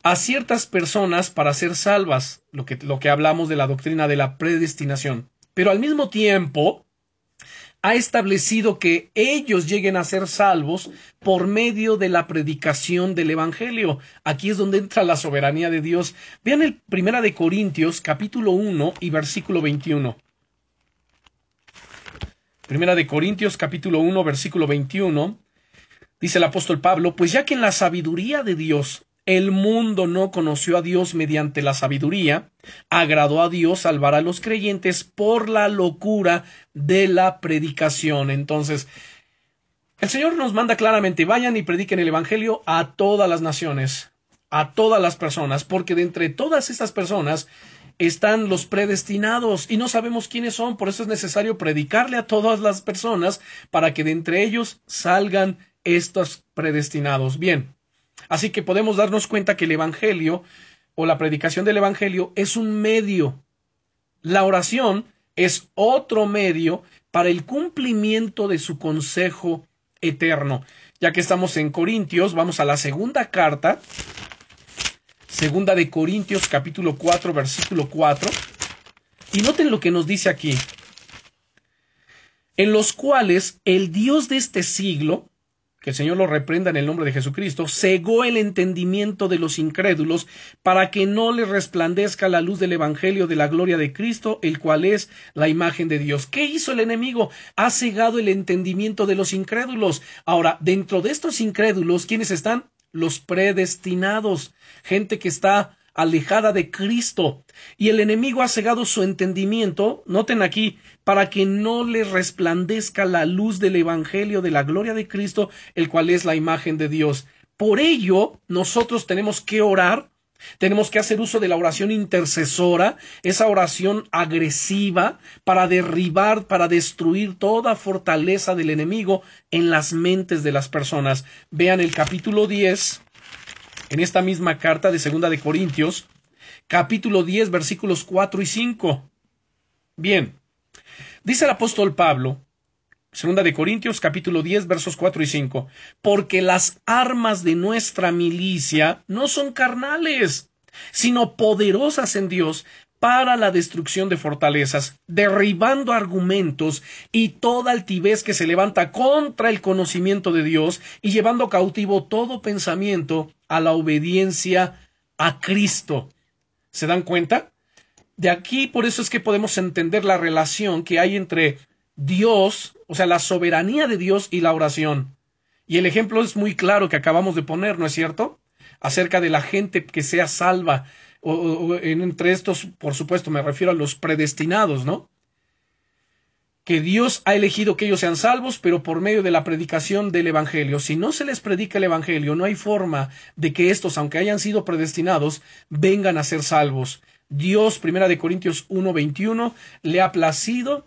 a ciertas personas para ser salvas, lo que, lo que hablamos de la doctrina de la predestinación. Pero al mismo tiempo, ha establecido que ellos lleguen a ser salvos por medio de la predicación del Evangelio. Aquí es donde entra la soberanía de Dios. Vean el Primera de Corintios, capítulo 1 y versículo 21. Primera de Corintios, capítulo 1, versículo 21. Dice el apóstol Pablo, pues ya que en la sabiduría de Dios el mundo no conoció a Dios mediante la sabiduría, agradó a Dios salvar a los creyentes por la locura de la predicación. Entonces, el Señor nos manda claramente, vayan y prediquen el Evangelio a todas las naciones, a todas las personas, porque de entre todas estas personas están los predestinados y no sabemos quiénes son, por eso es necesario predicarle a todas las personas para que de entre ellos salgan estos predestinados. Bien, Así que podemos darnos cuenta que el Evangelio o la predicación del Evangelio es un medio. La oración es otro medio para el cumplimiento de su consejo eterno. Ya que estamos en Corintios, vamos a la segunda carta, segunda de Corintios capítulo 4, versículo 4. Y noten lo que nos dice aquí. En los cuales el Dios de este siglo, que el Señor lo reprenda en el nombre de Jesucristo, cegó el entendimiento de los incrédulos para que no les resplandezca la luz del Evangelio de la gloria de Cristo, el cual es la imagen de Dios. ¿Qué hizo el enemigo? Ha cegado el entendimiento de los incrédulos. Ahora, dentro de estos incrédulos, ¿quiénes están? Los predestinados, gente que está alejada de Cristo. Y el enemigo ha cegado su entendimiento, noten aquí, para que no le resplandezca la luz del Evangelio de la gloria de Cristo, el cual es la imagen de Dios. Por ello, nosotros tenemos que orar, tenemos que hacer uso de la oración intercesora, esa oración agresiva, para derribar, para destruir toda fortaleza del enemigo en las mentes de las personas. Vean el capítulo 10, en esta misma carta de Segunda de Corintios, capítulo 10, versículos 4 y 5. Bien, dice el apóstol Pablo, Segunda de Corintios, capítulo 10, versos 4 y 5, porque las armas de nuestra milicia no son carnales, sino poderosas en Dios para la destrucción de fortalezas, derribando argumentos y toda altivez que se levanta contra el conocimiento de Dios y llevando cautivo todo pensamiento a la obediencia a Cristo. ¿Se dan cuenta? De aquí por eso es que podemos entender la relación que hay entre Dios, o sea, la soberanía de Dios y la oración. Y el ejemplo es muy claro que acabamos de poner, ¿no es cierto? Acerca de la gente que sea salva, o, entre estos, por supuesto, me refiero a los predestinados, ¿no? Que Dios ha elegido que ellos sean salvos, pero por medio de la predicación del Evangelio. Si no se les predica el Evangelio, no hay forma de que estos, aunque hayan sido predestinados, vengan a ser salvos. Dios, primera de Corintios 1:21, le ha placido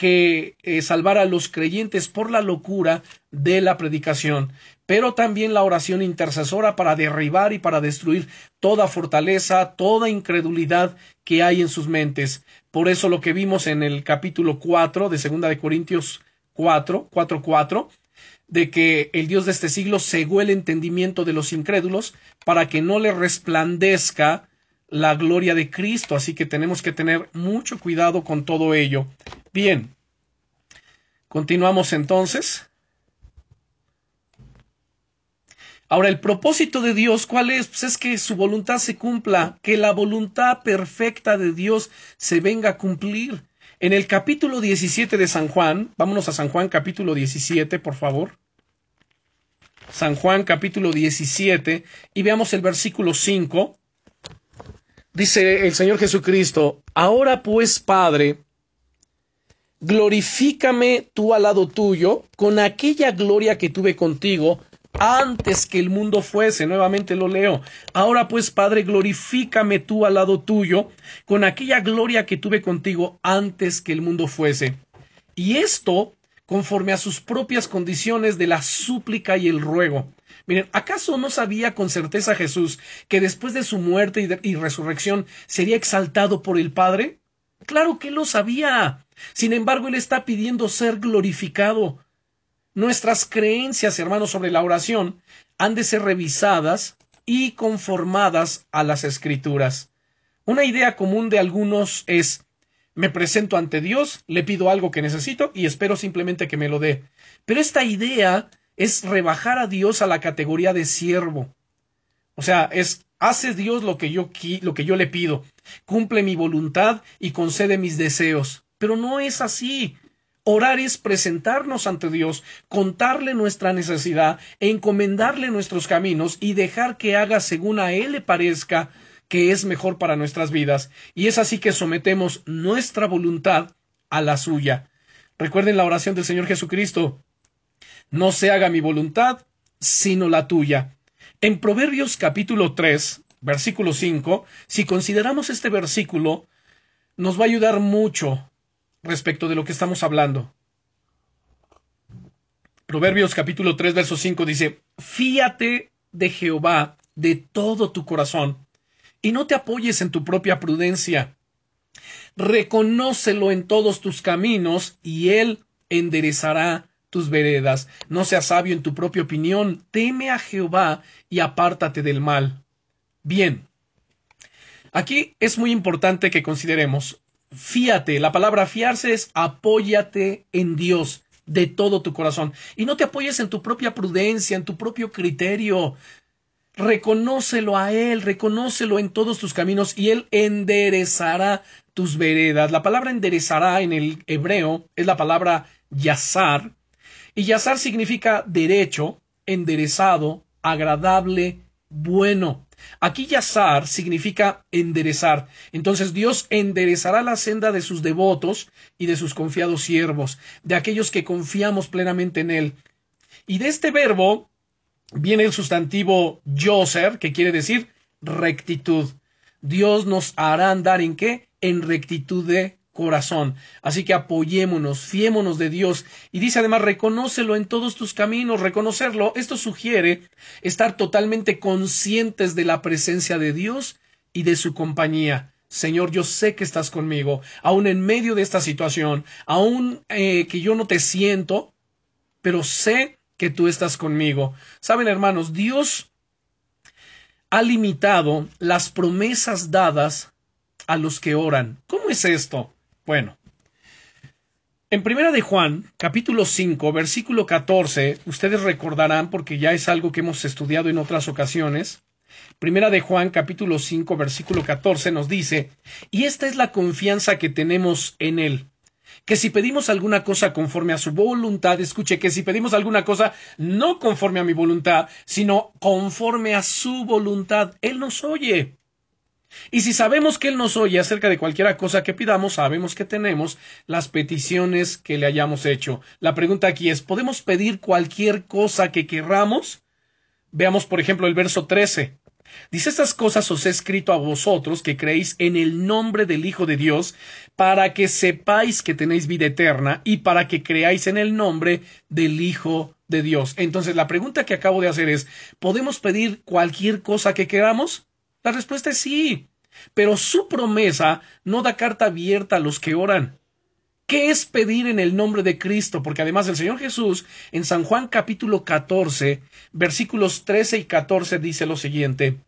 que eh, salvara a los creyentes por la locura de la predicación, pero también la oración intercesora para derribar y para destruir toda fortaleza, toda incredulidad que hay en sus mentes. Por eso lo que vimos en el capítulo 4 de Segunda de Corintios 4, 4, 4, de que el Dios de este siglo cegó el entendimiento de los incrédulos para que no le resplandezca la gloria de Cristo. Así que tenemos que tener mucho cuidado con todo ello. Bien, continuamos entonces. Ahora, el propósito de Dios, ¿cuál es? Pues es que su voluntad se cumpla, que la voluntad perfecta de Dios se venga a cumplir. En el capítulo 17 de San Juan, vámonos a San Juan capítulo 17, por favor. San Juan capítulo 17 y veamos el versículo 5. Dice el Señor Jesucristo, ahora pues, Padre, glorifícame tú al lado tuyo con aquella gloria que tuve contigo antes que el mundo fuese. Nuevamente lo leo. Ahora pues, Padre, glorifícame tú al lado tuyo con aquella gloria que tuve contigo antes que el mundo fuese. Y esto conforme a sus propias condiciones de la súplica y el ruego. Miren, ¿acaso no sabía con certeza Jesús que después de su muerte y, resurrección sería exaltado por el Padre? Claro que lo sabía. Sin embargo, Él está pidiendo ser glorificado. Nuestras creencias, hermanos, sobre la oración han de ser revisadas y conformadas a las escrituras. Una idea común de algunos es me presento ante Dios, le pido algo que necesito y espero simplemente que me lo dé. Pero esta idea es rebajar a Dios a la categoría de siervo. O sea, es hace Dios lo que yo lo que yo le pido, cumple mi voluntad y concede mis deseos. Pero no es así. Orar es presentarnos ante Dios, contarle nuestra necesidad, encomendarle nuestros caminos y dejar que haga según a Él le parezca que es mejor para nuestras vidas. Y es así que sometemos nuestra voluntad a la suya. Recuerden la oración del Señor Jesucristo. No se haga mi voluntad, sino la tuya. En Proverbios capítulo 3, versículo 5, si consideramos este versículo, nos va a ayudar mucho respecto de lo que estamos hablando. Proverbios capítulo 3, verso 5 dice, Fíate de Jehová de todo tu corazón, y no te apoyes en tu propia prudencia. Reconócelo en todos tus caminos, y él enderezará tus veredas. No seas sabio en tu propia opinión, teme a Jehová y apártate del mal. Bien. Aquí es muy importante que consideremos fíate. La palabra fiarse es apóyate en Dios de todo tu corazón. Y no te apoyes en tu propia prudencia, en tu propio criterio. Reconócelo a Él, reconócelo en todos tus caminos y Él enderezará tus veredas. La palabra enderezará en el hebreo es la palabra yazar. Y yazar significa derecho, enderezado, agradable, bueno. Aquí yazar significa enderezar. Entonces Dios enderezará la senda de sus devotos y de sus confiados siervos, de aquellos que confiamos plenamente en Él. Y de este verbo viene el sustantivo yoser, que quiere decir rectitud. Dios nos hará andar en qué? En rectitud de corazón. Así que apoyémonos, fiémonos de Dios. Y dice además, reconócelo en todos tus caminos, reconocerlo. Esto sugiere estar totalmente conscientes de la presencia de Dios y de su compañía. Señor, yo sé que estás conmigo, aun en medio de esta situación, aun eh, que yo no te siento, pero sé que tú estás conmigo. Saben, hermanos, Dios ha limitado las promesas dadas a los que oran. ¿Cómo es esto? Bueno, en Primera de Juan, capítulo 5, versículo 14, ustedes recordarán porque ya es algo que hemos estudiado en otras ocasiones. Primera de Juan, capítulo 5, versículo 14 nos dice, y esta es la confianza que tenemos en Él, que si pedimos alguna cosa conforme a su voluntad, escuche que si pedimos alguna cosa no conforme a mi voluntad, sino conforme a su voluntad, Él nos oye. Y si sabemos que Él nos oye acerca de cualquiera cosa que pidamos, sabemos que tenemos las peticiones que le hayamos hecho. La pregunta aquí es, ¿podemos pedir cualquier cosa que querramos? Veamos, por ejemplo, el verso 13. Dice estas cosas os he escrito a vosotros que creéis en el nombre del Hijo de Dios, para que sepáis que tenéis vida eterna y para que creáis en el nombre del Hijo de Dios. Entonces, la pregunta que acabo de hacer es, ¿podemos pedir cualquier cosa que queramos? La respuesta es sí. Pero su promesa no da carta abierta a los que oran. ¿Qué es pedir en el nombre de Cristo? Porque además el Señor Jesús en San Juan capítulo 14, versículos 13 y 14 dice lo siguiente.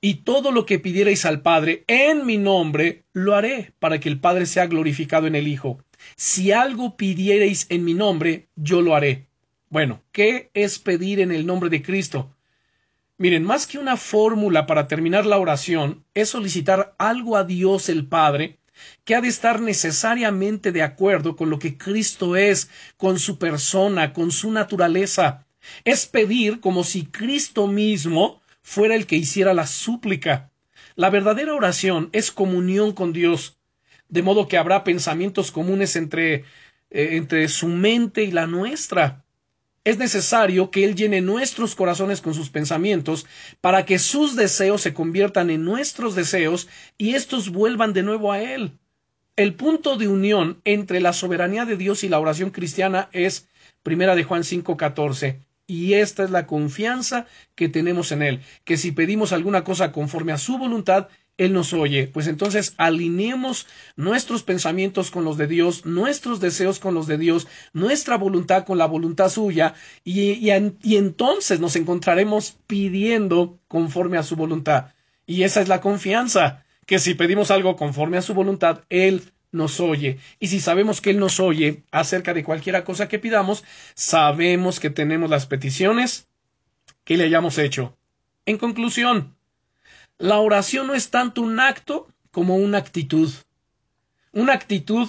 Y todo lo que pidierais al Padre en mi nombre, lo haré para que el Padre sea glorificado en el Hijo. Si algo pidierais en mi nombre, yo lo haré. Bueno, ¿qué es pedir en el nombre de Cristo? Miren, más que una fórmula para terminar la oración, es solicitar algo a Dios el Padre que ha de estar necesariamente de acuerdo con lo que Cristo es, con su persona, con su naturaleza. Es pedir como si Cristo mismo fuera el que hiciera la súplica. La verdadera oración es comunión con Dios, de modo que habrá pensamientos comunes entre, eh, entre su mente y la nuestra. Es necesario que Él llene nuestros corazones con sus pensamientos para que sus deseos se conviertan en nuestros deseos y estos vuelvan de nuevo a Él. El punto de unión entre la soberanía de Dios y la oración cristiana es Primera de Juan 5:14. Y esta es la confianza que tenemos en Él, que si pedimos alguna cosa conforme a su voluntad, él nos oye. Pues entonces alineemos nuestros pensamientos con los de Dios, nuestros deseos con los de Dios, nuestra voluntad con la voluntad suya, y, y entonces nos encontraremos pidiendo conforme a su voluntad. Y esa es la confianza, que si pedimos algo conforme a su voluntad, Él nos oye. Y si sabemos que Él nos oye acerca de cualquiera cosa que pidamos, sabemos que tenemos las peticiones que le hayamos hecho. En conclusión, la oración no es tanto un acto como una actitud. Una actitud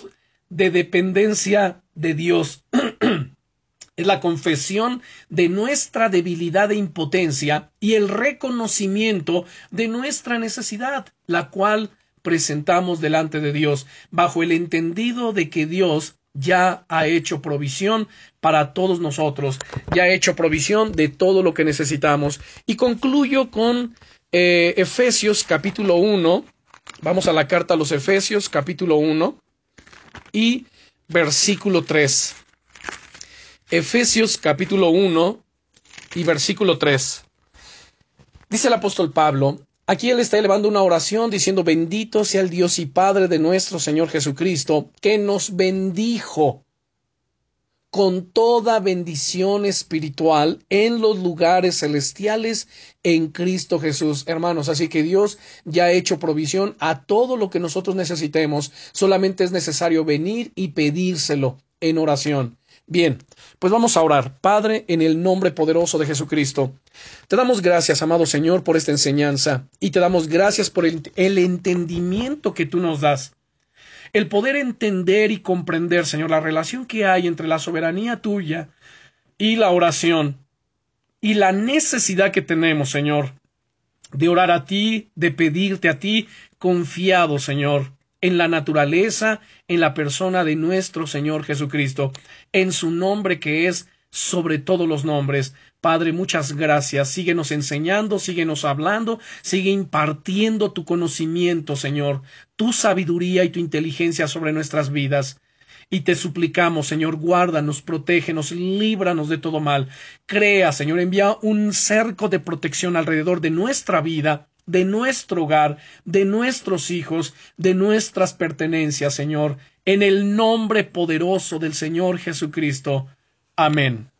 de dependencia de Dios. es la confesión de nuestra debilidad e impotencia y el reconocimiento de nuestra necesidad, la cual presentamos delante de Dios, bajo el entendido de que Dios ya ha hecho provisión para todos nosotros, ya ha hecho provisión de todo lo que necesitamos. Y concluyo con eh, Efesios capítulo 1, vamos a la carta a los Efesios capítulo 1 y versículo 3. Efesios capítulo 1 y versículo 3. Dice el apóstol Pablo, aquí él está elevando una oración diciendo, bendito sea el Dios y Padre de nuestro Señor Jesucristo, que nos bendijo con toda bendición espiritual en los lugares celestiales en Cristo Jesús, hermanos. Así que Dios ya ha hecho provisión a todo lo que nosotros necesitemos. Solamente es necesario venir y pedírselo en oración. Bien, pues vamos a orar. Padre, en el nombre poderoso de Jesucristo, te damos gracias, amado Señor, por esta enseñanza y te damos gracias por el, el entendimiento que tú nos das el poder entender y comprender, Señor, la relación que hay entre la soberanía tuya y la oración y la necesidad que tenemos, Señor, de orar a ti, de pedirte a ti, confiado, Señor, en la naturaleza, en la persona de nuestro Señor Jesucristo, en su nombre que es sobre todos los nombres. Padre, muchas gracias. Síguenos enseñando, síguenos hablando, sigue impartiendo tu conocimiento, Señor, tu sabiduría y tu inteligencia sobre nuestras vidas. Y te suplicamos, Señor, guárdanos, protégenos, líbranos de todo mal. Crea, Señor, envía un cerco de protección alrededor de nuestra vida, de nuestro hogar, de nuestros hijos, de nuestras pertenencias, Señor, en el nombre poderoso del Señor Jesucristo. Amén.